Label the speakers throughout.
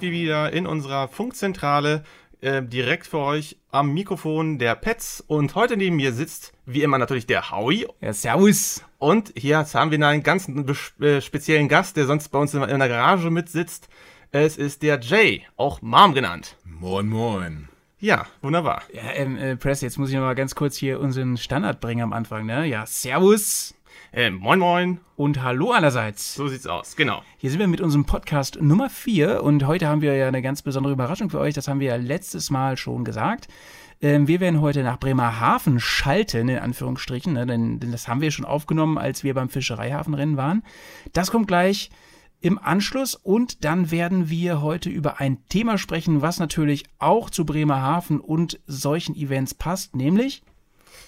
Speaker 1: sind wir wieder in unserer Funkzentrale äh, direkt für euch am Mikrofon der Pets und heute neben mir sitzt wie immer natürlich der Howie.
Speaker 2: Ja, servus.
Speaker 1: Und hier haben wir einen ganz äh, speziellen Gast, der sonst bei uns in, in der Garage mitsitzt. Es ist der Jay, auch Mom genannt.
Speaker 3: Moin, moin.
Speaker 1: Ja, wunderbar.
Speaker 2: Ja, ähm, äh, Press, jetzt muss ich noch mal ganz kurz hier unseren Standard bringen am Anfang, ne? Ja, servus.
Speaker 1: Äh, moin, moin.
Speaker 2: Und hallo allerseits.
Speaker 1: So sieht's aus, genau.
Speaker 2: Hier sind wir mit unserem Podcast Nummer 4 und heute haben wir ja eine ganz besondere Überraschung für euch. Das haben wir ja letztes Mal schon gesagt. Ähm, wir werden heute nach Bremerhaven schalten, in Anführungsstrichen, ne? denn, denn das haben wir schon aufgenommen, als wir beim Fischereihafenrennen waren. Das kommt gleich im Anschluss und dann werden wir heute über ein Thema sprechen, was natürlich auch zu Bremerhaven und solchen Events passt, nämlich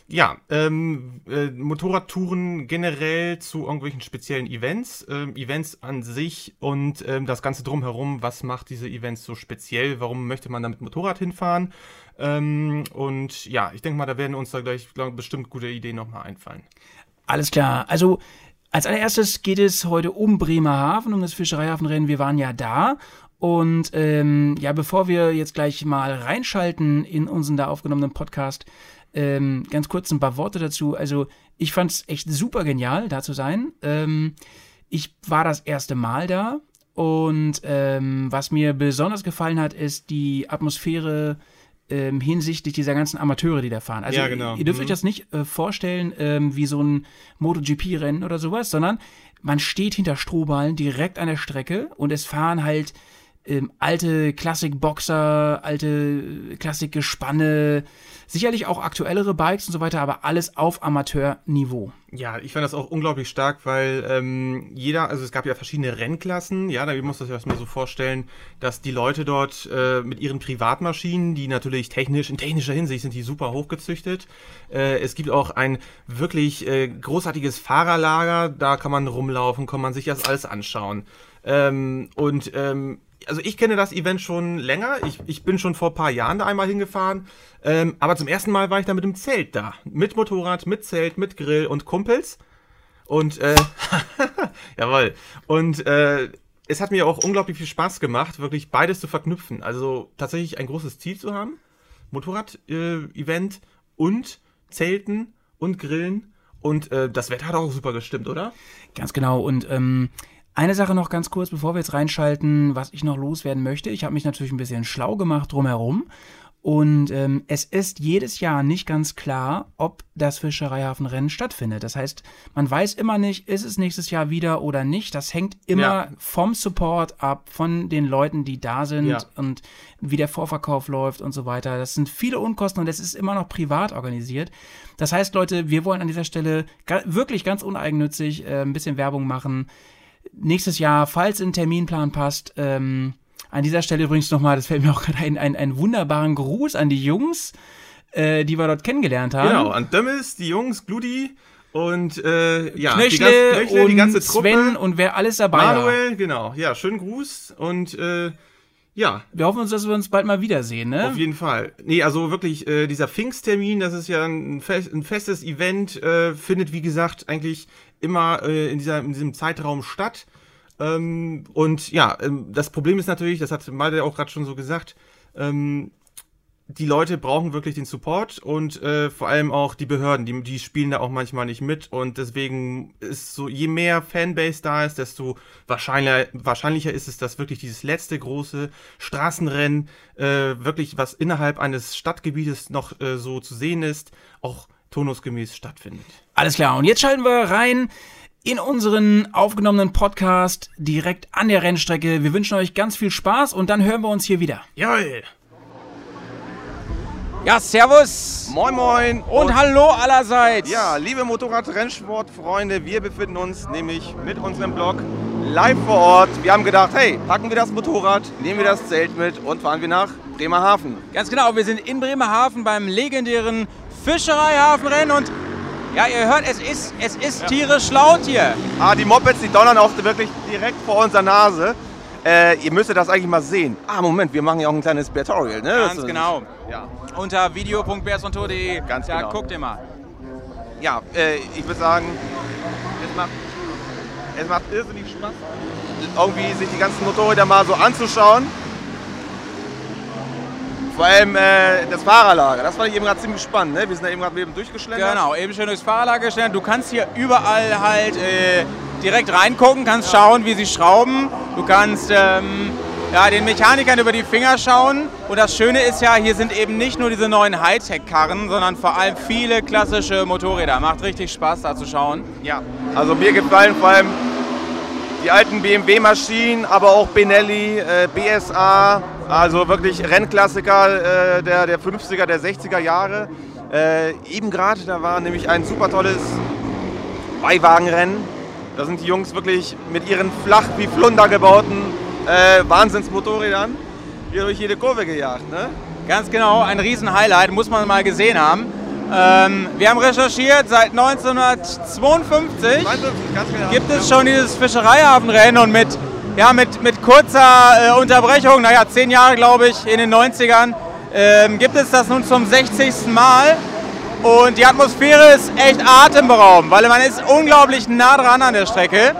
Speaker 1: ja, ähm, äh, Motorradtouren generell zu irgendwelchen speziellen Events, ähm, Events an sich und ähm, das Ganze drumherum, was macht diese Events so speziell, warum möchte man damit Motorrad hinfahren ähm, und ja, ich denke mal, da werden uns da gleich glaub, bestimmt gute Ideen nochmal einfallen.
Speaker 2: Alles klar, also als allererstes geht es heute um Bremerhaven, um das Fischereihafenrennen. Wir waren ja da. Und ähm, ja, bevor wir jetzt gleich mal reinschalten in unseren da aufgenommenen Podcast, ähm, ganz kurz ein paar Worte dazu. Also, ich fand es echt super genial, da zu sein. Ähm, ich war das erste Mal da. Und ähm, was mir besonders gefallen hat, ist die Atmosphäre ähm, hinsichtlich dieser ganzen Amateure, die da fahren. Also
Speaker 1: Ja, genau.
Speaker 2: ihr dürft
Speaker 1: Mhm.
Speaker 2: euch das nicht äh, vorstellen ähm, wie so ein MotoGP-Rennen oder sowas, sondern man steht hinter Strohballen direkt an der Strecke und es fahren halt ähm, alte Klassik-Boxer, alte Klassik-Gespanne, sicherlich auch aktuellere Bikes und so weiter, aber alles auf Amateurniveau.
Speaker 1: Ja, ich fand das auch unglaublich stark, weil ähm, jeder, also es gab ja verschiedene Rennklassen, ja, da muss man sich das mal so vorstellen, dass die Leute dort äh, mit ihren Privatmaschinen, die natürlich technisch, in technischer Hinsicht sind die super hochgezüchtet. Äh, es gibt auch ein wirklich äh, großartiges Fahrerlager, da kann man rumlaufen, kann man sich das alles anschauen. Ähm, und ähm, also ich kenne das Event schon länger. Ich, ich bin schon vor ein paar Jahren da einmal hingefahren. Ähm, aber zum ersten Mal war ich da mit dem Zelt da. Mit Motorrad, mit Zelt, mit Grill und Kumpels. Und äh, jawohl. Und äh, es hat mir auch unglaublich viel Spaß gemacht, wirklich beides zu verknüpfen. Also tatsächlich ein großes Ziel zu haben. Motorrad-Event und Zelten und Grillen. Und äh, das Wetter hat auch super gestimmt, oder?
Speaker 2: Ganz genau. Und ähm, eine Sache noch ganz kurz, bevor wir jetzt reinschalten, was ich noch loswerden möchte. Ich habe mich natürlich ein bisschen schlau gemacht drumherum. Und ähm, es ist jedes Jahr nicht ganz klar, ob das Fischereihafenrennen stattfindet. Das heißt, man weiß immer nicht, ist es nächstes Jahr wieder oder nicht. Das hängt immer
Speaker 1: Ja.
Speaker 2: vom Support ab, von den Leuten, die da sind
Speaker 1: Ja.
Speaker 2: und wie der Vorverkauf läuft und so weiter. Das sind viele Unkosten und es ist immer noch privat organisiert. Das heißt, Leute, wir wollen an dieser Stelle wirklich ganz uneigennützig äh, ein bisschen Werbung machen. Nächstes Jahr, falls ein Terminplan passt, ähm, an dieser Stelle übrigens nochmal, das fällt mir auch gerade ein, ein, einen wunderbaren Gruß an die Jungs, äh, die wir dort kennengelernt haben.
Speaker 1: Genau, an Dömmes, die Jungs, Gludi und äh, ja, die,
Speaker 2: Knöchle
Speaker 1: ganze, Knöchle,
Speaker 2: und
Speaker 1: die ganze Truppe.
Speaker 2: Sven und wer alles dabei war.
Speaker 1: Manuel, genau. Ja, schönen Gruß und äh, ja,
Speaker 2: Wir hoffen uns, dass wir uns bald mal wiedersehen, ne?
Speaker 1: auf jeden Fall. Nee, also wirklich, äh, dieser Pfingsttermin, das ist ja ein, fest, ein festes Event, äh, findet wie gesagt eigentlich immer äh, in, dieser, in diesem Zeitraum statt. Ähm, und ja, ähm, das Problem ist natürlich, das hat Malte auch gerade schon so gesagt, ähm, die Leute brauchen wirklich den Support und äh, vor allem auch die Behörden, die, die spielen da auch manchmal nicht mit und deswegen ist so, je mehr Fanbase da ist, desto wahrscheinlicher, wahrscheinlicher ist es, dass wirklich dieses letzte große Straßenrennen, äh, wirklich was innerhalb eines Stadtgebietes noch äh, so zu sehen ist, auch turnusgemäß stattfindet.
Speaker 2: Alles klar, und jetzt schalten wir rein in unseren aufgenommenen Podcast direkt an der Rennstrecke. Wir wünschen euch ganz viel Spaß und dann hören wir uns hier wieder.
Speaker 1: Jawohl!
Speaker 4: Ja, servus
Speaker 1: Moin moin!
Speaker 4: und hallo allerseits.
Speaker 1: Ja, liebe Motorrad-Rennsportfreunde, wir befinden uns nämlich mit unserem Blog live vor Ort. Wir haben gedacht, hey, packen wir das Motorrad, nehmen wir das Zelt mit und fahren wir nach Bremerhaven.
Speaker 4: Ganz genau, wir sind in Bremerhaven beim legendären Fischereihafenrennen und ja, ihr hört, es ist, es ist tierisch laut hier.
Speaker 1: Ah, die Mopeds, die donnern auch wirklich direkt vor unserer Nase. Äh, ihr müsstet das eigentlich mal sehen. Ah, Moment, wir machen ja auch ein kleines Tutorial, ne?
Speaker 4: Ganz
Speaker 1: Das-
Speaker 4: genau.
Speaker 1: Ja,
Speaker 4: Unter video.beersontour.de.
Speaker 1: Ganz
Speaker 4: da
Speaker 1: genau.
Speaker 4: guckt ihr mal.
Speaker 1: ja äh, ich würde sagen, es macht, es macht irrsinnig Spaß, irgendwie sich die ganzen Motorräder mal so anzuschauen. vor allem äh, das Fahrerlager. Das fand ich eben gerade ziemlich spannend. Ne? Wir sind da eben gerade eben durchgeschlendert.
Speaker 4: Genau, eben schön durchs Fahrerlager geschlendert. Du kannst hier überall halt äh, direkt reingucken, kannst schauen, wie sie schrauben. Du kannst ähm, ja, den Mechanikern über die Finger schauen. Und das Schöne ist ja, hier sind eben nicht nur diese neuen Hightech-Karren, sondern vor allem viele klassische Motorräder. Macht richtig Spaß, da zu schauen.
Speaker 1: Ja, also mir gefallen vor allem die alten BMW-Maschinen, aber auch Benelli, äh, BSA, also wirklich Rennklassiker äh, der, der 50er, der 60er Jahre. Äh, eben gerade, da war nämlich ein super tolles Beiwagenrennen. Da sind die Jungs wirklich mit ihren flach wie Flunder gebauten äh, Wahnsinnsmotorrädern hier durch jede Kurve gejagt. Ne?
Speaker 4: Ganz genau, ein Riesen-Highlight, muss man mal gesehen haben. Ähm, wir haben recherchiert, seit 1952
Speaker 1: genau.
Speaker 4: gibt es schon dieses Fischereihafenrennen und mit, ja, mit, mit kurzer äh, Unterbrechung, naja, zehn Jahre glaube ich, in den 90ern, ähm, gibt es das nun zum 60. Mal. Und die Atmosphäre ist echt atemberaubend, weil man ist unglaublich nah dran an der Strecke.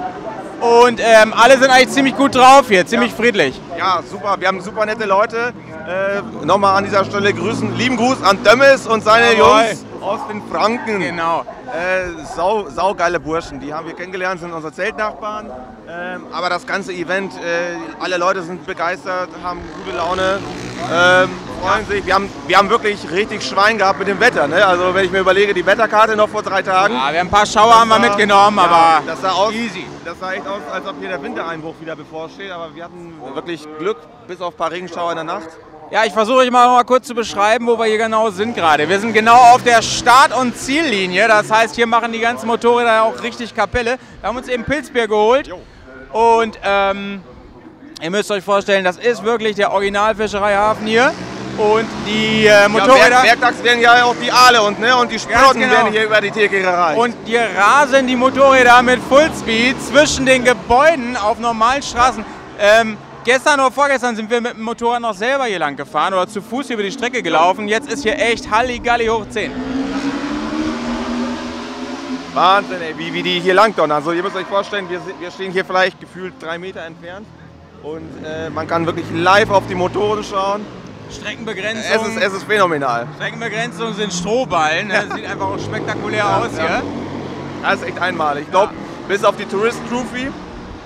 Speaker 4: Und ähm, alle sind eigentlich ziemlich gut drauf hier, ziemlich
Speaker 1: Ja.
Speaker 4: friedlich.
Speaker 1: Ja, super. Wir haben super nette Leute. Äh, Nochmal an dieser Stelle grüßen, lieben Gruß an Dömmes und seine
Speaker 4: Jawohl.
Speaker 1: Jungs aus den Franken.
Speaker 4: Genau.
Speaker 1: Äh, sau, saugeile Burschen. Die haben wir kennengelernt, sind unsere Zeltnachbarn. Ähm, aber das ganze Event, äh, alle Leute sind begeistert, haben gute Laune, ähm, freuen sich. Wir haben, wir haben wirklich richtig Schwein gehabt mit dem Wetter. Ne? Also wenn ich mir überlege, die Wetterkarte noch vor drei Tagen.
Speaker 4: Ja, wir haben ein paar Schauer haben wir mitgenommen,
Speaker 1: ja,
Speaker 4: aber
Speaker 1: das sah aus,
Speaker 4: easy.
Speaker 1: Das sah echt aus, als ob hier der Wintereinbruch wieder bevorsteht. Aber wir hatten wirklich Glück, bis auf ein paar Regenschauer in der Nacht.
Speaker 4: Ja, ich versuche euch mal, mal kurz zu beschreiben, wo wir hier genau sind gerade. Wir sind genau auf der Start- und Ziellinie. Das heißt, hier machen die ganzen Motorräder auch richtig Kapelle. Wir haben uns eben Pilzbier geholt. Und ähm, ihr müsst euch vorstellen, das ist wirklich der Originalfischereihafen hier. Und die äh,
Speaker 1: Ja,
Speaker 4: Motorräder.
Speaker 1: Werk, werktags werden ja auch die Aale und, ne, und die Sprotten
Speaker 4: genau.
Speaker 1: werden hier über die Tierkehre erreicht.
Speaker 4: Und hier rasen die Motorräder mit Fullspeed zwischen den Gebäuden auf normalen Straßen. Ähm, gestern oder vorgestern sind wir mit dem Motorrad noch selber hier lang gefahren oder zu Fuß hier über die Strecke gelaufen. Jetzt ist hier echt Halligalli hoch 10.
Speaker 1: Wahnsinn, ey, wie, wie die hier lang donnern. Also ihr müsst euch vorstellen, wir, wir stehen hier vielleicht gefühlt drei Meter entfernt. Und äh, man kann wirklich live auf die Motoren schauen.
Speaker 4: Streckenbegrenzung.
Speaker 1: Es ist, es ist phänomenal.
Speaker 4: Streckenbegrenzung sind Strohballen. ne? Sieht einfach auch spektakulär aus
Speaker 1: ja.
Speaker 4: hier.
Speaker 1: Das ist echt einmalig. Ich glaube, bis auf die Tourist Trophy,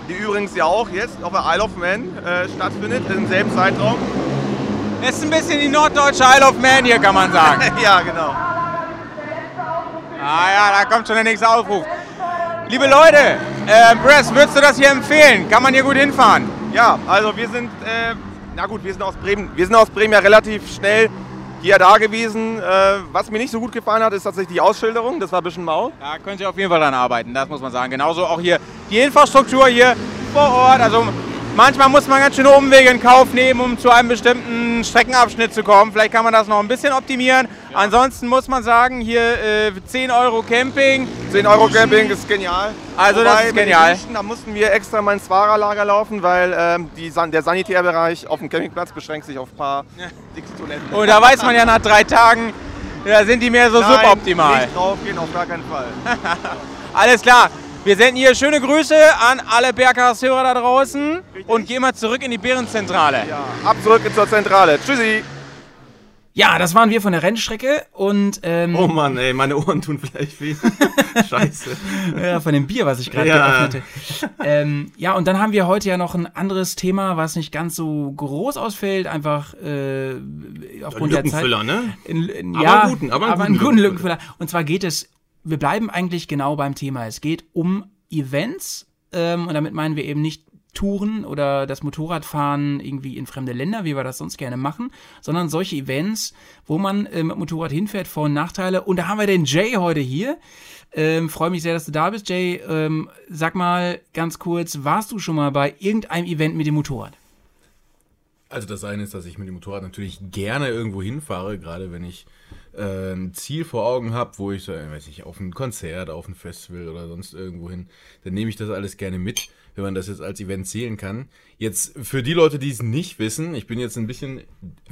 Speaker 1: die übrigens ja auch jetzt auf der Isle of Man äh, stattfindet, im selben Zeitraum.
Speaker 4: Es ist ein bisschen die norddeutsche Isle of Man hier, kann man sagen.
Speaker 1: ja, genau.
Speaker 4: Ah ja, da kommt schon der nächste Aufruf. Liebe Leute, äh, Bress, würdest du das hier empfehlen? Kann man hier gut hinfahren?
Speaker 1: Ja, also wir sind, äh, na gut, wir sind aus Bremen. Wir sind aus Bremen ja relativ schnell hier da gewesen. Äh, was mir nicht so gut gefallen hat, ist tatsächlich die Ausschilderung. Das war ein bisschen mau.
Speaker 4: Da könnt ihr auf jeden Fall dran arbeiten, das muss man sagen. Genauso auch hier die Infrastruktur hier vor Ort. Also manchmal muss man ganz schöne Umwege in Kauf nehmen, um zu einem bestimmten Streckenabschnitt zu kommen. Vielleicht kann man das noch ein bisschen optimieren. Ansonsten muss man sagen, hier äh, 10 Euro Camping.
Speaker 1: 10 Euro Camping ist genial.
Speaker 4: Also das ist genial.
Speaker 1: Duschen, da mussten wir extra mal ins Fahrerlager laufen, weil ähm, die, der Sanitärbereich auf dem Campingplatz beschränkt sich auf ein paar Dixie-Toiletten.
Speaker 4: Und da weiß man ja nach drei Tagen, da sind die mehr so
Speaker 1: Nein,
Speaker 4: suboptimal.
Speaker 1: Nicht draufgehen, auf gar keinen Fall.
Speaker 4: Alles klar. Wir senden hier schöne Grüße an alle Berghaus-Hörer da draußen und gehen mal zurück in die Bärenzentrale.
Speaker 1: Ja, ab zurück zur Zentrale. Tschüssi.
Speaker 2: Ja, das waren wir von der Rennstrecke und ähm,
Speaker 5: Oh Mann, ey, meine Ohren tun vielleicht weh. Scheiße.
Speaker 2: ja, von dem Bier, was ich gerade
Speaker 5: Ja.
Speaker 2: geöffnete. Ähm, ja, und dann haben wir heute ja noch ein anderes Thema, was nicht ganz so groß ausfällt, einfach äh, aufgrund der Zeit.
Speaker 5: Lückenfüller, ne?
Speaker 2: In, in,
Speaker 5: Aber
Speaker 2: ja,
Speaker 5: einen guten, aber einen
Speaker 2: aber
Speaker 5: guten
Speaker 2: einen guten
Speaker 5: Lückenfüller.
Speaker 2: Lückenfüller. Und zwar geht es, wir bleiben eigentlich genau beim Thema. Es geht um Events ähm, und damit meinen wir eben nicht Touren oder das Motorradfahren irgendwie in fremde Länder, wie wir das sonst gerne machen, sondern solche Events, wo man äh, mit Motorrad hinfährt, Vor- und Nachteile. Und da haben wir den Jay heute hier. Ähm, Freue mich sehr, dass du da bist, Jay. Ähm, sag mal ganz kurz, warst du schon mal bei irgendeinem Event mit dem Motorrad?
Speaker 6: Also das eine ist, dass ich mit dem Motorrad natürlich gerne irgendwo hinfahre, gerade wenn ich äh, ein Ziel vor Augen habe, wo ich so, äh, weiß nicht, auf ein Konzert, auf ein Festival oder sonst irgendwo hin, dann nehme ich das alles gerne mit, wenn man das jetzt als Event zählen kann. Jetzt für die Leute, die es nicht wissen, ich bin jetzt ein bisschen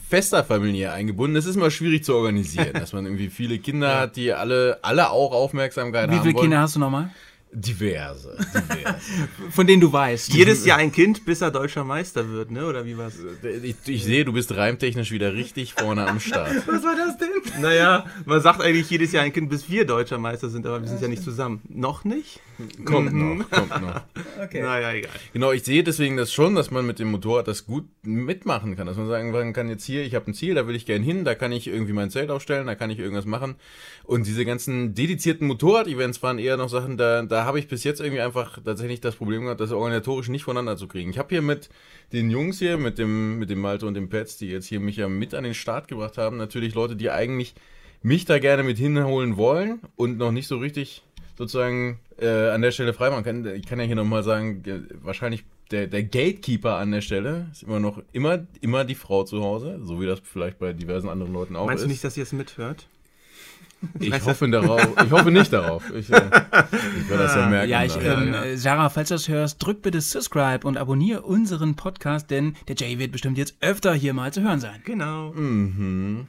Speaker 6: fester familiär eingebunden. Es ist immer schwierig zu organisieren, dass man irgendwie viele Kinder hat, die alle, alle auch Aufmerksamkeit
Speaker 2: Wie
Speaker 6: haben
Speaker 2: viele
Speaker 6: wollen.
Speaker 2: Kinder hast du nochmal?
Speaker 6: Diverse. diverse.
Speaker 2: Von denen du weißt.
Speaker 1: Jedes Jahr ein Kind, bis er deutscher Meister wird, ne? Oder wie war's?
Speaker 6: ich, ich sehe, du bist reimtechnisch wieder richtig vorne am Start.
Speaker 1: Was war das denn? Naja, man sagt eigentlich jedes Jahr ein Kind, bis wir deutscher Meister sind, aber wir sind ja nicht zusammen. Noch nicht?
Speaker 6: Kommt noch, kommt noch.
Speaker 2: Okay.
Speaker 1: Naja, egal.
Speaker 6: Genau, ich sehe deswegen das schon, dass man mit dem Motorrad das gut mitmachen kann. Dass man sagen kann, jetzt hier, ich habe ein Ziel, da will ich gern hin, da kann ich irgendwie mein Zelt aufstellen, da kann ich irgendwas machen. Und diese ganzen dedizierten Motorrad-Events waren eher noch Sachen, da, da habe ich bis jetzt irgendwie einfach tatsächlich das Problem gehabt, das organisatorisch nicht voneinander zu kriegen. Ich habe hier mit den Jungs hier, mit dem, mit dem Malte und dem Pets, die jetzt hier mich ja mit an den Start gebracht haben, natürlich Leute, die eigentlich mich da gerne mit hinholen wollen und noch nicht so richtig sozusagen äh, an der Stelle freimachen können. Ich kann ja hier nochmal sagen, wahrscheinlich der, der Gatekeeper an der Stelle ist immer noch immer, immer die Frau zu Hause, so wie das vielleicht bei diversen anderen Leuten auch
Speaker 1: Meinst
Speaker 6: ist.
Speaker 1: du nicht, dass ihr es mithört?
Speaker 6: Ich hoffe darauf. Ich hoffe nicht darauf. Ich, äh, ich werde das ja merken.
Speaker 2: Ja, ich, ähm, äh, Sarah, falls du das hörst, drück bitte Subscribe und abonniere unseren Podcast, denn der Jay wird bestimmt jetzt öfter hier mal zu hören sein.
Speaker 1: Genau.
Speaker 6: mhm.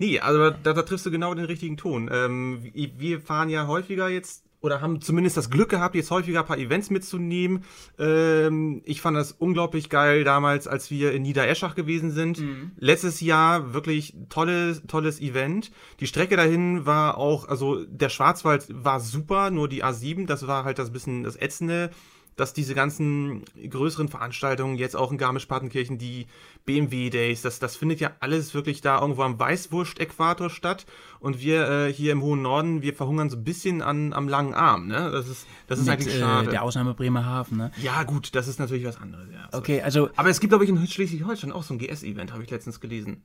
Speaker 1: Nee, also da, da triffst du genau den richtigen Ton. Ähm, wir fahren ja häufiger jetzt oder haben zumindest das Glück gehabt, jetzt häufiger ein paar Events mitzunehmen. Ähm, ich fand das unglaublich geil damals, als wir in Niedereschach gewesen sind. Letztes Jahr wirklich tolles, tolles Event. Die Strecke dahin war auch, also der Schwarzwald war super, nur die A7, das war halt das bisschen das Ätzende dass diese ganzen größeren Veranstaltungen, jetzt auch in Garmisch-Partenkirchen, die BMW-Days, das, das findet ja alles wirklich da irgendwo am Weißwurst-Äquator statt. Und wir äh, hier im hohen Norden, wir verhungern so ein bisschen an, am langen Arm. Ne? Das ist, das ist
Speaker 2: Mit
Speaker 1: eigentlich
Speaker 2: äh,
Speaker 1: schade.
Speaker 2: der Ausnahme Bremerhaven, ne?
Speaker 1: ja, gut, das ist natürlich was anderes. Ja.
Speaker 2: Okay, also
Speaker 1: Aber es gibt, glaube ich, in Schleswig-Holstein auch so ein GS-Event, habe ich letztens gelesen.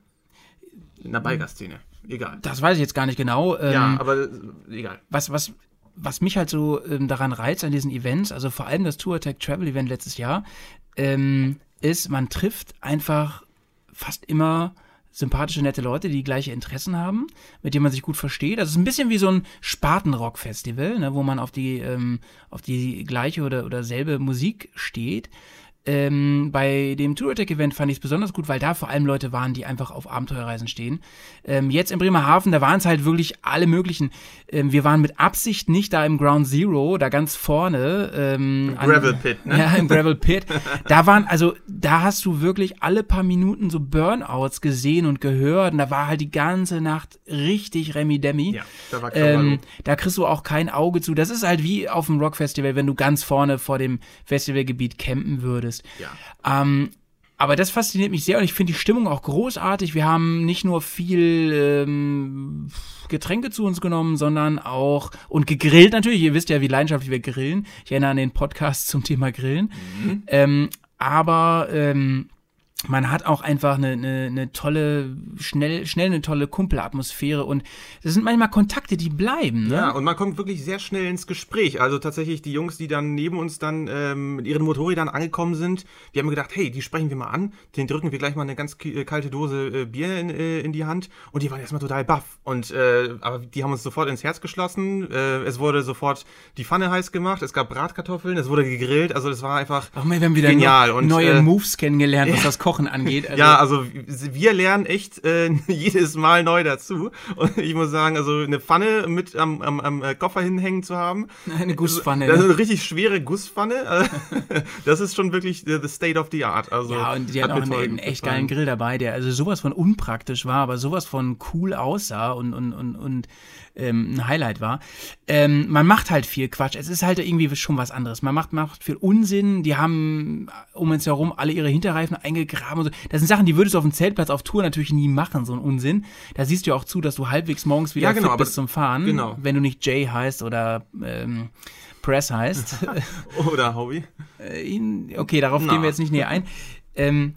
Speaker 1: In der Biker-Szene. Egal.
Speaker 2: das weiß ich jetzt gar nicht genau. Ähm,
Speaker 1: ja, aber äh, egal.
Speaker 2: was, was, was mich halt so ähm, daran reizt an diesen Events, also vor allem das Tour Attack Travel Event letztes Jahr, ähm, ist, man trifft einfach fast immer sympathische, nette Leute, die gleiche Interessen haben, mit denen man sich gut versteht. Das ist ein bisschen wie so ein Spatenrock-Festival, ne, wo man auf die, ähm, auf die gleiche oder, oder selbe Musik steht. Ähm, bei dem Tour Attack Event fand ich es besonders gut, weil da vor allem Leute waren, die einfach auf Abenteuerreisen stehen. Ähm, jetzt in Bremerhaven, da waren es halt wirklich alle möglichen. Ähm, wir waren mit Absicht nicht da im Ground Zero, da ganz vorne. Ähm, an-
Speaker 1: Gravel Pit, ne?
Speaker 2: Ja, im Gravel Pit. Da waren, also da hast du wirklich alle paar Minuten so Burnouts gesehen und gehört. Und da war halt die ganze Nacht richtig Remi Demi.
Speaker 1: Ja, da war
Speaker 2: ähm, da kriegst du auch kein Auge zu. Das ist halt wie auf dem Rockfestival, wenn du ganz vorne vor dem Festivalgebiet campen würdest.
Speaker 1: Ja.
Speaker 2: Ähm, aber das fasziniert mich sehr und ich finde die Stimmung auch großartig. Wir haben nicht nur viel ähm, Getränke zu uns genommen, sondern auch und gegrillt natürlich. Ihr wisst ja, wie leidenschaftlich wir grillen. Ich erinnere an den Podcast zum Thema Grillen. Ähm, aber ähm, man hat auch einfach eine, eine, eine tolle, schnell, schnell eine tolle Kumpelatmosphäre und das sind manchmal Kontakte, die bleiben. Ne?
Speaker 1: Ja, und man kommt wirklich sehr schnell ins Gespräch. Also tatsächlich die Jungs, die dann neben uns dann ähm, mit ihren Motorrädern angekommen sind, die haben gedacht, hey, die sprechen wir mal an, den drücken wir gleich mal eine ganz äh, kalte Dose äh, Bier in, äh, in die Hand und die waren erstmal total baff. Und äh, aber die haben uns sofort ins Herz geschlossen. Äh, es wurde sofort die Pfanne heiß gemacht, es gab Bratkartoffeln, es wurde gegrillt, also das war einfach
Speaker 2: Ach man, wir haben wieder
Speaker 1: genial.
Speaker 2: neu-
Speaker 1: Und,
Speaker 2: neue
Speaker 1: äh,
Speaker 2: Moves kennengelernt, was das Kochen angeht. Also,
Speaker 1: ja, also wir lernen echt äh, jedes Mal neu dazu. Und ich muss sagen, also eine Pfanne mit am, am, am äh, Koffer hinhängen zu haben.
Speaker 2: Eine Gusspfanne,
Speaker 1: Das ist
Speaker 2: ne?
Speaker 1: eine richtig schwere Gusspfanne. äh, Das ist schon wirklich the the state of the art. Also,
Speaker 2: Ja, und die
Speaker 1: hat
Speaker 2: hat auch einen, einen echt
Speaker 1: gefallen.
Speaker 2: geilen Grill dabei, der also sowas von unpraktisch war, aber sowas von cool aussah und, und, und, und ähm, ein Highlight war. Ähm, man macht halt viel Quatsch. Es ist halt irgendwie schon was anderes. Man macht, macht viel Unsinn. Die haben um uns herum alle ihre Hinterreifen eingegraben. Und so. Das sind Sachen, die würdest du auf dem Zeltplatz auf Tour natürlich nie machen, so ein Unsinn. Da siehst du ja auch zu, dass du halbwegs morgens wieder
Speaker 1: Ja, genau,
Speaker 2: fit bist zum Fahren.
Speaker 1: genau.
Speaker 2: Wenn du nicht Jay heißt oder ähm, Press heißt.
Speaker 1: Oder Hobby.
Speaker 2: Äh, okay, darauf
Speaker 1: Na.
Speaker 2: gehen wir jetzt nicht näher ein. Ähm,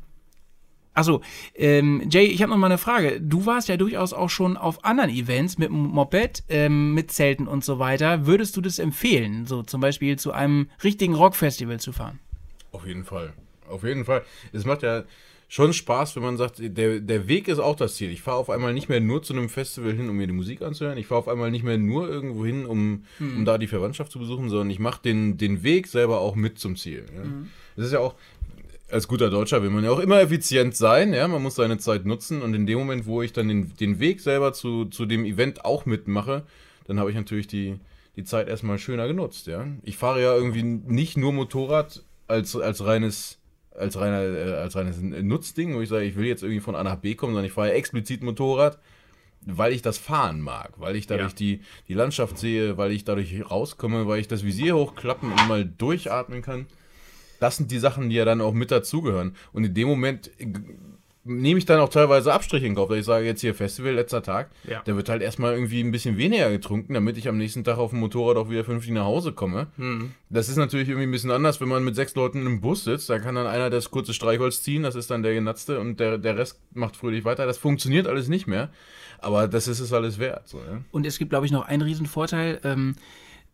Speaker 2: Achso, ähm, Jay, ich habe noch mal eine Frage. Du warst ja durchaus auch schon auf anderen Events mit Moped, ähm, mit Zelten und so weiter. Würdest du das empfehlen, so zum Beispiel zu einem richtigen Rockfestival zu fahren?
Speaker 6: Auf jeden Fall. Auf jeden Fall. Es macht ja schon Spaß, wenn man sagt, der, der Weg ist auch das Ziel. Ich fahre auf einmal nicht mehr nur zu einem Festival hin, um mir die Musik anzuhören. Ich fahre auf einmal nicht mehr nur irgendwo hin, um, um da die Verwandtschaft zu besuchen, sondern ich mache den, den Weg selber auch mit zum Ziel. Ja. Das ist ja auch, als guter Deutscher will man ja auch immer effizient sein, ja, man muss seine Zeit nutzen und in dem Moment, wo ich dann den, den Weg selber zu, zu dem Event auch mitmache, dann habe ich natürlich die, die Zeit erstmal schöner genutzt, ja. Ich fahre ja irgendwie nicht nur Motorrad als, als reines als, reiner, äh, als reines Nutzding, wo ich sage, ich will jetzt irgendwie von A nach B kommen, sondern ich fahre ja explizit Motorrad, weil ich das fahren mag, weil ich dadurch
Speaker 1: Ja.
Speaker 6: die, die Landschaft sehe, weil ich dadurch rauskomme, weil ich das Visier hochklappen und mal durchatmen kann. Das sind die Sachen, die ja dann auch mit dazugehören. Und in dem Moment äh, nehme ich dann auch teilweise Abstriche in Kauf, dass ich sage, jetzt hier Festival, letzter Tag,
Speaker 1: Ja.
Speaker 6: da wird halt erstmal irgendwie ein bisschen weniger getrunken, damit ich am nächsten Tag auf dem Motorrad auch wieder vernünftig nach Hause komme.
Speaker 1: Hm.
Speaker 6: Das ist natürlich irgendwie ein bisschen anders, wenn man mit sechs Leuten im Bus sitzt. Da kann dann einer das kurze Streichholz ziehen, das ist dann der Genatzte und der, der Rest macht fröhlich weiter. Das funktioniert alles nicht mehr, aber das ist es alles wert. So, ja?
Speaker 2: Und es gibt, glaube ich, noch einen riesen Vorteil. Ähm,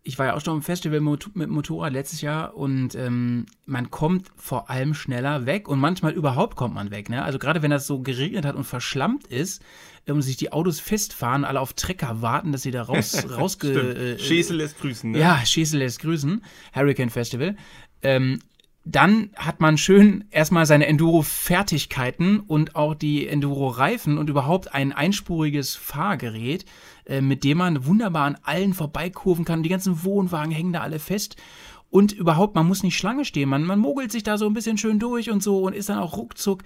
Speaker 2: ich war ja auch schon im Festival mit Motorrad letztes Jahr und ähm, man kommt vor allem schneller weg und manchmal überhaupt kommt man weg. Ne? Also gerade wenn das so geregnet hat und verschlammt ist ähm, und sich die Autos festfahren, alle auf Trecker warten, dass sie da raus, rausge... äh,
Speaker 1: Schäsel lässt grüßen, ne?
Speaker 2: Ja, Schäsel lässt grüßen. Hurricane Festival. Ähm, dann hat man schön erstmal seine Enduro-Fertigkeiten und auch die Enduro-Reifen und überhaupt ein einspuriges Fahrgerät, äh, mit dem man wunderbar an allen vorbeikurven kann. Die ganzen Wohnwagen hängen da alle fest. Und überhaupt, man muss nicht Schlange stehen. Man, man mogelt sich da so ein bisschen schön durch und so und ist dann auch ruckzuck.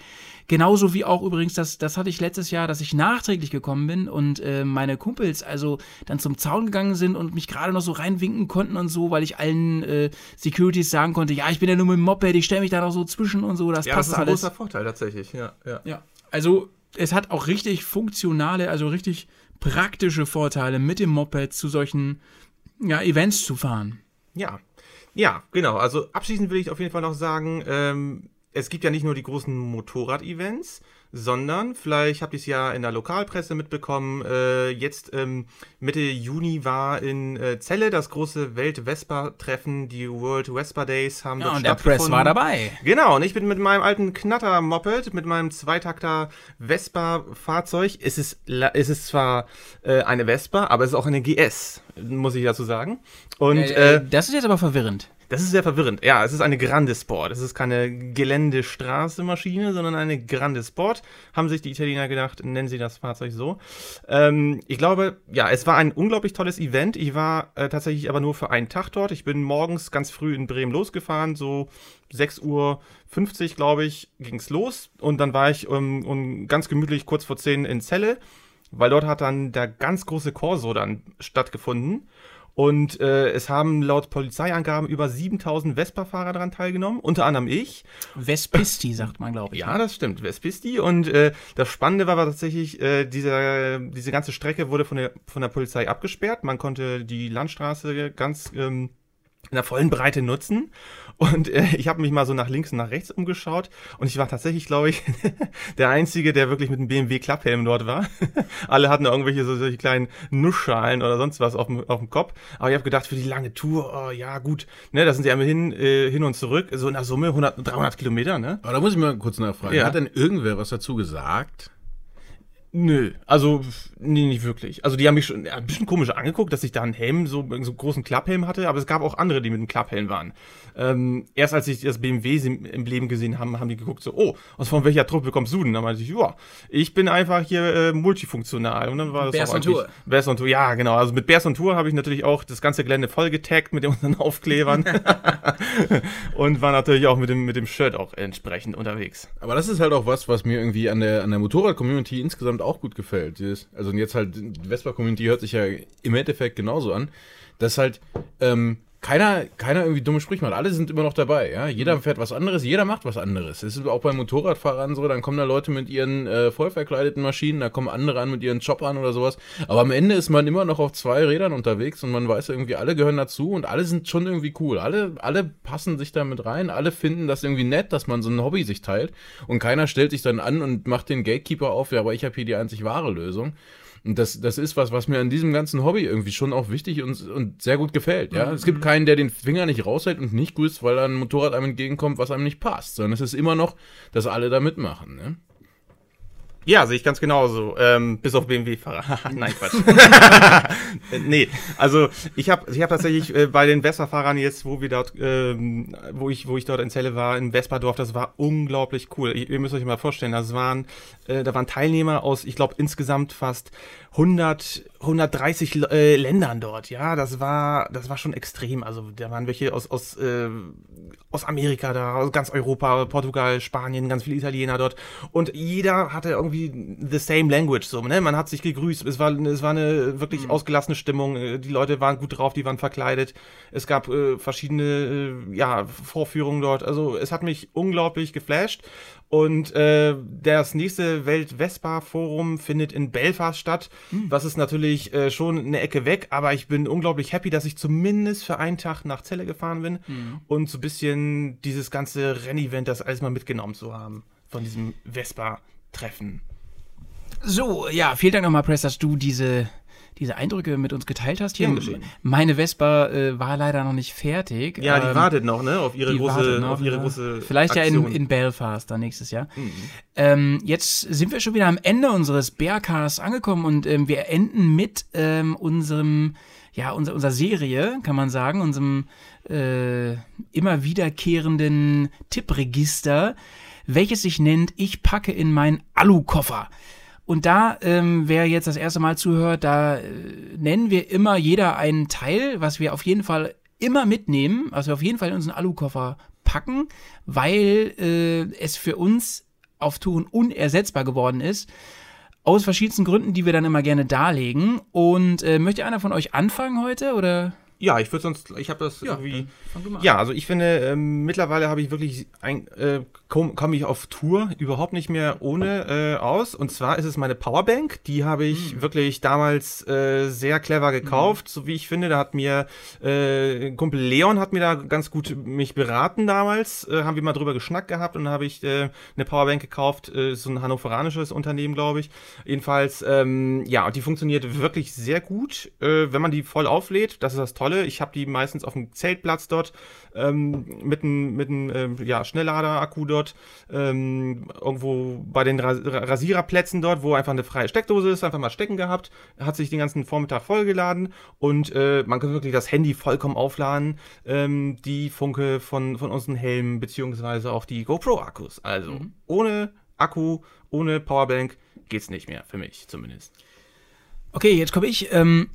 Speaker 2: Genauso wie auch übrigens, das, das hatte ich letztes Jahr, dass ich nachträglich gekommen bin und äh, meine Kumpels also dann zum Zaun gegangen sind und mich gerade noch so reinwinken konnten und so, weil ich allen äh, Securities sagen konnte, ja, ich bin ja nur mit dem Moped, ich stelle mich da noch so zwischen und so, das
Speaker 1: Ja, das
Speaker 2: passt
Speaker 1: ist ein
Speaker 2: alles.
Speaker 1: großer Vorteil tatsächlich, ja. ja.
Speaker 2: Ja, also es hat auch richtig funktionale, also richtig praktische Vorteile mit dem Moped zu solchen ja, Events zu fahren.
Speaker 1: Ja, ja, genau. Also abschließend will ich auf jeden Fall noch sagen, ähm, es gibt ja nicht nur die großen Motorrad-Events, sondern vielleicht habt ihr es ja in der Lokalpresse mitbekommen. Äh, jetzt ähm, Mitte Juni war in äh, Celle das große Welt-Vespa-Treffen, die World Vespa Days haben
Speaker 2: Ja,
Speaker 1: dort
Speaker 2: und der. Press war dabei.
Speaker 1: Genau, und ich bin mit meinem alten Knatter-Moped, mit meinem Zweitakter Vespa-Fahrzeug. Es ist, es ist zwar äh, eine Vespa, aber es ist auch eine GS, muss ich dazu sagen. Und
Speaker 2: Äh,
Speaker 1: äh,
Speaker 2: das ist jetzt aber verwirrend.
Speaker 1: Das ist sehr verwirrend. Ja, es ist eine Grande Sport. Es ist keine Geländestraße-Maschine, sondern eine Grande Sport. Haben sich die Italiener gedacht, nennen sie das Fahrzeug so. Ähm, ich glaube, ja, es war ein unglaublich tolles Event. Ich war äh, tatsächlich aber nur für einen Tag dort. Ich bin morgens ganz früh in Bremen losgefahren, so 6.50 Uhr, glaube ich, ging's los. Und dann war ich um, um ganz gemütlich kurz vor 10 in Celle, weil dort hat dann der ganz große Corso dann stattgefunden. Und äh, es haben laut Polizeiangaben über 7000 Vespa-Fahrer daran teilgenommen, unter anderem ich.
Speaker 2: Vespisti, sagt man, glaube ich.
Speaker 1: Ja, das stimmt, Vespisti. Und äh, das Spannende war, war tatsächlich, äh, dieser, diese ganze Strecke wurde von der, von der Polizei abgesperrt. Man konnte die Landstraße ganz ähm, in der vollen Breite nutzen. Und äh, ich habe mich mal so nach links und nach rechts umgeschaut. Und ich war tatsächlich, glaube ich, der Einzige, der wirklich mit einem BMW-Klapphelm dort war. Alle hatten irgendwelche so, solche kleinen Nussschalen oder sonst was auf dem, auf dem Kopf. Aber ich habe gedacht, für die lange Tour, oh, ja gut, ne, da sind sie einmal hin, äh, hin und zurück, so in der Summe 100, 300 Kilometer, ne?
Speaker 6: Aber da muss ich mal kurz nachfragen.
Speaker 1: Ja.
Speaker 6: Hat denn irgendwer was dazu gesagt?
Speaker 1: Nö, also nee, nicht wirklich. Also die haben mich schon ja, ein bisschen komisch angeguckt, dass ich da einen Helm, so, so einen großen Klapphelm hatte, aber es gab auch andere, die mit einem Klapphelm waren. Ähm, erst als ich das BMW-Emblem gesehen haben, haben die geguckt so, oh, aus von welcher Truppe kommst du denn? Da meinte ich, ja, ich bin einfach hier äh, multifunktional. Und dann war das
Speaker 2: Bears
Speaker 1: auch
Speaker 2: on Tour.
Speaker 1: Bears on Tour, ja, genau. Also mit Bears on Tour habe ich natürlich auch das ganze Gelände voll getaggt mit unseren Aufklebern. und war natürlich auch mit dem, mit dem Shirt auch entsprechend unterwegs.
Speaker 6: Aber das ist halt auch was, was mir irgendwie an der, an der Motorrad-Community insgesamt auch gut gefällt. Also jetzt halt, die Vespa-Community hört sich ja im Endeffekt genauso an, dass halt ähm, keiner, keiner irgendwie dumme Sprüche macht. Alle sind immer noch dabei, ja. Jeder fährt was anderes, jeder macht was anderes. Es ist auch bei Motorradfahrern so, dann kommen da Leute mit ihren äh, voll verkleideten Maschinen, da kommen andere an mit ihren Choppern oder sowas. Aber am Ende ist man immer noch auf zwei Rädern unterwegs und man weiß irgendwie, alle gehören dazu und alle sind schon irgendwie cool. Alle, alle passen sich da mit rein, alle finden das irgendwie nett, dass man so ein Hobby sich teilt und keiner stellt sich dann an und macht den Gatekeeper auf, ja, aber ich habe hier die einzig wahre Lösung. Und das, das ist was, was mir an diesem ganzen Hobby irgendwie schon auch wichtig und, und sehr gut gefällt. Ja? Es gibt keinen, der den Finger nicht raushält und nicht grüßt, weil da ein Motorrad einem entgegenkommt, was einem nicht passt. Sondern es ist immer noch, dass alle da mitmachen. Ne?
Speaker 1: Ja, sehe ich ganz genauso. Ähm, bis auf BMW-Fahrer. Nein, Quatsch. Nee, also ich habe ich hab tatsächlich äh, bei den Vespa-Fahrern jetzt, wo wir dort, ähm, wo ich, wo ich dort in Celle war, in Vespa-Dorf, das war unglaublich cool. Ihr, ihr müsst euch mal vorstellen, das waren, äh, da waren Teilnehmer aus, ich glaube insgesamt fast 100 130 äh, Ländern dort, ja, das war, das war schon extrem. Also da waren welche aus, aus, äh, aus Amerika da, aus ganz Europa, Portugal, Spanien, ganz viele Italiener dort. Und jeder hatte irgendwie the same language, so, ne? Man hat sich gegrüßt, es war, es war eine wirklich mhm. ausgelassene Stimmung, äh, die Leute waren gut drauf, die waren verkleidet. Es gab äh, verschiedene, äh, ja, Vorführungen dort. Also es hat mich unglaublich geflasht. Und äh, das nächste Welt-Vespa-Forum findet in Belfast statt. Mhm. Was ist natürlich äh, schon eine Ecke weg, aber ich bin unglaublich happy, dass ich zumindest für einen Tag nach Celle gefahren bin mhm. und so ein bisschen dieses ganze Rennevent, das alles mal mitgenommen zu haben von diesem Vespa-Treffen.
Speaker 2: So, ja, vielen Dank nochmal, Press, dass du diese diese Eindrücke mit uns geteilt hast. Hier, meine Vespa äh, war leider noch nicht fertig.
Speaker 1: Ja, die ähm, wartet noch, ne? Auf ihre große, noch, auf ihre große
Speaker 2: Vielleicht Aktion. ja in, in Belfast dann nächstes Jahr. Mhm. Ähm, jetzt sind wir schon wieder am Ende unseres Bearcasts angekommen und ähm, wir enden mit ähm, unserem, ja, unser, unserer Serie, kann man sagen, unserem äh, immer wiederkehrenden Tippregister, welches sich nennt Ich packe in meinen Alukoffer. Und da, ähm, wer jetzt das erste Mal zuhört, da äh, nennen wir immer jeder einen Teil, was wir auf jeden Fall immer mitnehmen, was wir auf jeden Fall in unseren Alukoffer packen, weil äh, es für uns auf Touren unersetzbar geworden ist. Aus verschiedensten Gründen, die wir dann immer gerne darlegen. Und äh, möchte einer von euch anfangen heute oder?
Speaker 1: Ja, ich würde sonst, ich habe das ja, irgendwie. Ja, also ich finde, ähm, mittlerweile habe ich wirklich, äh, komme komm ich auf Tour überhaupt nicht mehr ohne äh, aus. Und zwar ist es meine Powerbank. Die habe ich mhm. wirklich damals äh, sehr clever gekauft, mhm. so wie ich finde. Da hat mir äh, Kumpel Leon hat mir da ganz gut mich beraten damals. Äh, haben wir mal drüber geschnackt gehabt und dann habe ich äh, eine Powerbank gekauft. Äh, so ein hannoveranisches Unternehmen, glaube ich. Jedenfalls, ähm, ja, und die funktioniert wirklich sehr gut, äh, wenn man die voll auflädt. Das ist das Tolle Rolle. Ich habe die meistens auf dem Zeltplatz dort ähm, mit einem mit äh, ja, Schnelllader-Akku dort ähm, irgendwo bei den Ras Rasiererplätzen dort, wo einfach eine freie Steckdose ist, einfach mal stecken gehabt, hat sich den ganzen Vormittag vollgeladen und äh, man kann wirklich das Handy vollkommen aufladen, ähm, die Funke von, von unseren Helmen beziehungsweise auch die GoPro-Akkus. Also mhm. ohne Akku, ohne Powerbank geht's nicht mehr, für mich zumindest.
Speaker 2: Okay, jetzt komme ich. Ähm,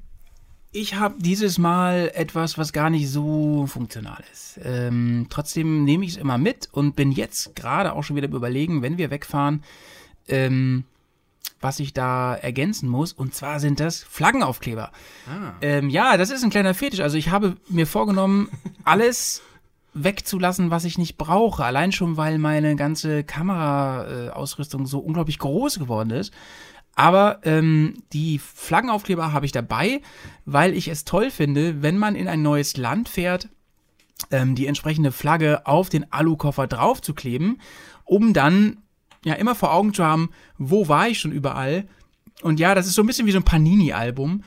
Speaker 2: ich habe dieses Mal etwas, was gar nicht so funktional ist. Ähm, trotzdem nehme ich es immer mit und bin jetzt gerade auch schon wieder überlegen, wenn wir wegfahren, ähm, was ich da ergänzen muss. Und zwar sind das Flaggenaufkleber. Ah. Ähm, ja, das ist ein kleiner Fetisch. Also ich habe mir vorgenommen, alles wegzulassen, was ich nicht brauche. Allein schon, weil meine ganze Kameraausrüstung so unglaublich groß geworden ist. Aber ähm, die Flaggenaufkleber habe ich dabei, weil ich es toll finde, wenn man in ein neues Land fährt, ähm, die entsprechende Flagge auf den Alukoffer draufzukleben, um dann ja immer vor Augen zu haben, wo war ich schon überall. Und ja, das ist so ein bisschen wie so ein Panini-Album.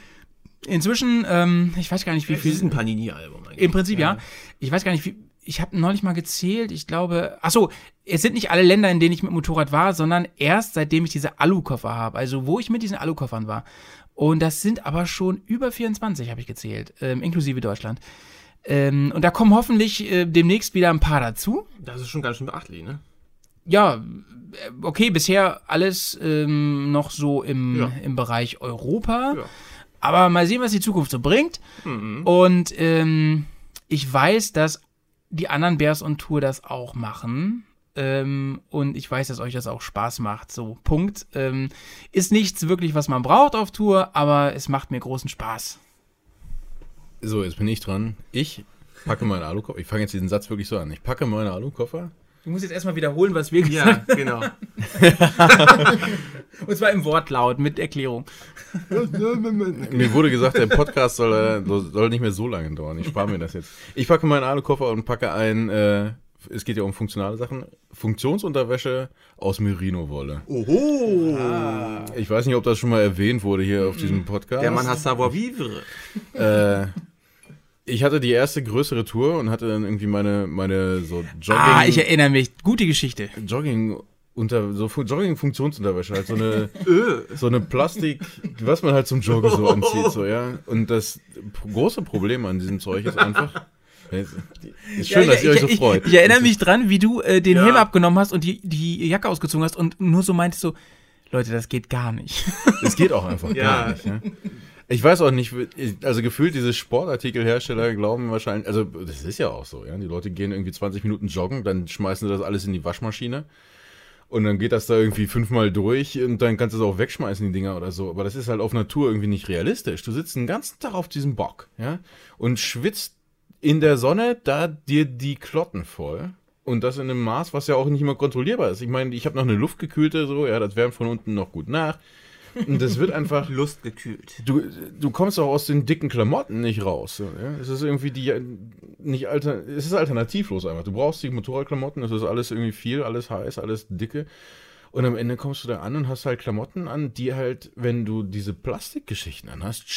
Speaker 2: Inzwischen, ähm, ich weiß gar nicht, wie viel. Das
Speaker 1: ist ein Panini-Album
Speaker 2: eigentlich. Im Prinzip, ja. ja. Ich weiß gar nicht, wie, ich habe neulich mal gezählt, ich glaube, ach so, es sind nicht alle Länder, in denen ich mit Motorrad war, sondern erst seitdem ich diese Alukoffer habe, also wo ich mit diesen Alukoffern war. Und das sind aber schon über 24, habe ich gezählt, ähm, inklusive Deutschland. Ähm, und da kommen hoffentlich äh, demnächst wieder ein paar dazu.
Speaker 1: Das ist schon ganz schön beachtlich, ne?
Speaker 2: Ja, äh, okay, bisher alles ähm, noch so im, ja. im Bereich Europa. Ja. Aber mal sehen, was die Zukunft so bringt. Mhm. Und ähm, ich weiß, dass die anderen Bears on Tour das auch machen. Ähm, und ich weiß, dass euch das auch Spaß macht. So, Punkt. Ähm, ist nichts wirklich, was man braucht auf Tour, aber es macht mir großen Spaß.
Speaker 6: So, jetzt bin ich dran. Ich packe meinen Alukoffer. Ich fange jetzt diesen Satz wirklich so an. Ich packe meinen Alukoffer.
Speaker 2: Du musst jetzt erstmal wiederholen, was wir gesagt haben. Ja, genau. und zwar im Wortlaut mit Erklärung.
Speaker 6: mir wurde gesagt, der Podcast soll, soll nicht mehr so lange dauern. Ich spare mir das jetzt. Ich packe meinen Alukoffer und packe ein, äh, es geht ja um funktionale Sachen, Funktionsunterwäsche aus Merino-Wolle.
Speaker 1: Oho! Ah.
Speaker 6: Ich weiß nicht, ob das schon mal erwähnt wurde hier auf diesem Podcast.
Speaker 1: Der Mann hat Savoir-vivre.
Speaker 6: Äh, ich hatte die erste größere Tour und hatte dann irgendwie meine, meine so
Speaker 2: Jogging. Ah, ich erinnere mich. Gute Geschichte.
Speaker 6: Jogging unter so Jogging-Funktionsunterwäsche, halt so eine so eine Plastik, was man halt zum Joggen so anzieht, so ja. Und das große Problem an diesem Zeug ist einfach. Ist schön, ja, dass ihr ich, euch so
Speaker 2: ich,
Speaker 6: freut.
Speaker 2: Ich, ich, erinnere mich dran, wie du äh, den ja. Helm abgenommen hast und die, die Jacke ausgezogen hast und nur so meintest so, Leute, das geht gar nicht.
Speaker 6: Es geht auch einfach ja. gar nicht. Ja. Ich weiß auch nicht, also gefühlt diese Sportartikelhersteller glauben wahrscheinlich, also das ist ja auch so, ja. Die Leute gehen irgendwie 20 Minuten joggen, dann schmeißen sie das alles in die Waschmaschine. Und dann geht das da irgendwie fünfmal durch und dann kannst du es auch wegschmeißen, die Dinger oder so. Aber das ist halt auf Natur irgendwie nicht realistisch. Du sitzt den ganzen Tag auf diesem Bock, ja, und schwitzt in der Sonne da dir die Klotten voll. Und das in einem Maß, was ja auch nicht immer kontrollierbar ist. Ich meine, ich habe noch eine luftgekühlte, so, ja, das wärmt von unten noch gut nach. Und das wird einfach.
Speaker 1: Lustgekühlt.
Speaker 6: Du, du kommst auch aus den dicken Klamotten nicht raus. Ja? Es ist irgendwie die nicht alter, es ist alternativlos einfach. Du brauchst die Motorradklamotten, es ist alles irgendwie viel, alles heiß, alles dicke. Und am Ende kommst du da an und hast halt Klamotten an, die halt, wenn du diese Plastikgeschichten anhast,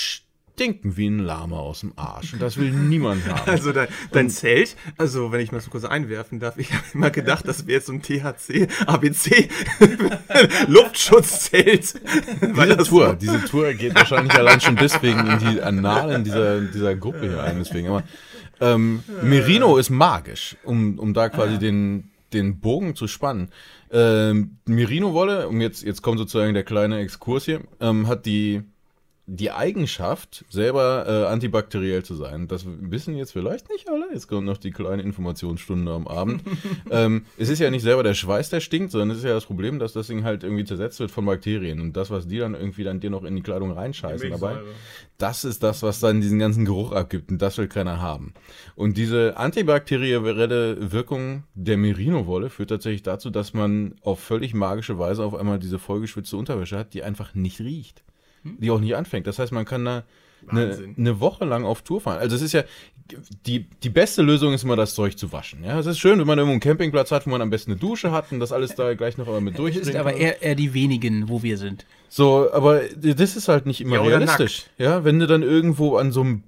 Speaker 6: stinken wie ein Lama aus dem Arsch. Und das will niemand haben.
Speaker 1: Also dein, dein Zelt, also wenn ich mal so kurz einwerfen darf, ich habe immer gedacht, das wäre jetzt so ein THC, ABC Luftschutzzelt.
Speaker 6: Diese Tour, diese Tour geht wahrscheinlich allein schon deswegen in die Annalen dieser, dieser Gruppe hier ein. Deswegen. Aber ähm, Merino ist magisch, um, um da quasi den, den Bogen zu spannen. Ähm, Merino-Wolle, um jetzt, jetzt kommt sozusagen der kleine Exkurs hier, ähm, hat die die Eigenschaft, selber äh, antibakteriell zu sein. Das wissen jetzt vielleicht nicht alle. Jetzt kommt noch die kleine Informationsstunde am Abend. ähm, es ist ja nicht selber der Schweiß, der stinkt, sondern es ist ja das Problem, dass das Ding halt irgendwie zersetzt wird von Bakterien. Und das, was die dann irgendwie dann dir noch in die Kleidung reinscheißen dabei, das ist das, was dann diesen ganzen Geruch abgibt. Und das will keiner haben. Und diese antibakterielle Wirkung der Merino-Wolle führt tatsächlich dazu, dass man auf völlig magische Weise auf einmal diese vollgeschwitzte Unterwäsche hat, die einfach nicht riecht die auch nie anfängt. Das heißt, man kann da eine, eine, Woche lang auf Tour fahren. Also es ist ja, die, die beste Lösung ist immer, das Zeug zu waschen. Ja, es ist schön, wenn man irgendwo einen Campingplatz hat, wo man am besten eine Dusche hat und das alles da gleich noch einmal mit durch.
Speaker 2: Das ist aber eher, eher, die wenigen, wo wir sind.
Speaker 6: So, aber das ist halt nicht immer ja, realistisch. Ja, wenn du dann irgendwo an so einem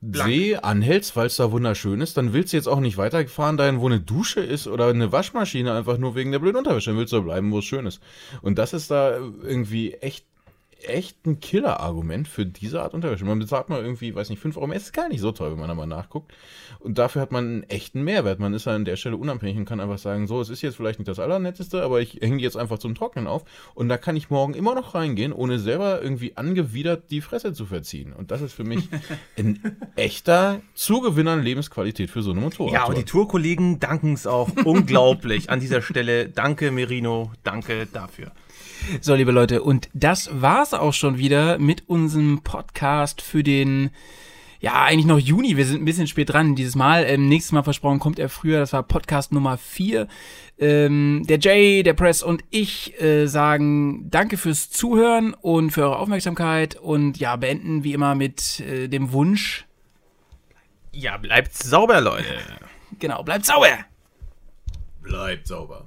Speaker 6: Blank. See anhältst, weil es da wunderschön ist, dann willst du jetzt auch nicht weiterfahren dahin, wo eine Dusche ist oder eine Waschmaschine, einfach nur wegen der blöden Unterwäsche. Dann willst du da bleiben, wo es schön ist. Und das ist da irgendwie echt echt ein Killer-Argument für diese Art Unterwäsche. Man bezahlt mal irgendwie, weiß nicht, 5 Euro mehr. Es ist gar nicht so teuer, wenn man da mal nachguckt. Und dafür hat man einen echten Mehrwert. Man ist an der Stelle unabhängig und kann einfach sagen, so, es ist jetzt vielleicht nicht das Allernetteste, aber ich hänge jetzt einfach zum Trocknen auf. Und da kann ich morgen immer noch reingehen, ohne selber irgendwie angewidert die Fresse zu verziehen. Und das ist für mich ein echter Zugewinner an Lebensqualität für so eine Motorrad.
Speaker 1: Ja, und die Tourkollegen danken es auch unglaublich an dieser Stelle. Danke, Merino. Danke dafür.
Speaker 2: So, liebe Leute, und das war's auch schon wieder mit unserem Podcast für den ja, eigentlich noch Juni. Wir sind ein bisschen spät dran dieses Mal. Ähm, nächstes Mal versprochen kommt er früher. Das war Podcast Nummer 4. Ähm, der Jay, der Press und ich äh, sagen Danke fürs Zuhören und für eure Aufmerksamkeit und ja, beenden wie immer mit äh, dem Wunsch.
Speaker 1: Ja, bleibt sauber, Leute.
Speaker 2: genau, bleibt sauber.
Speaker 6: Bleibt sauber.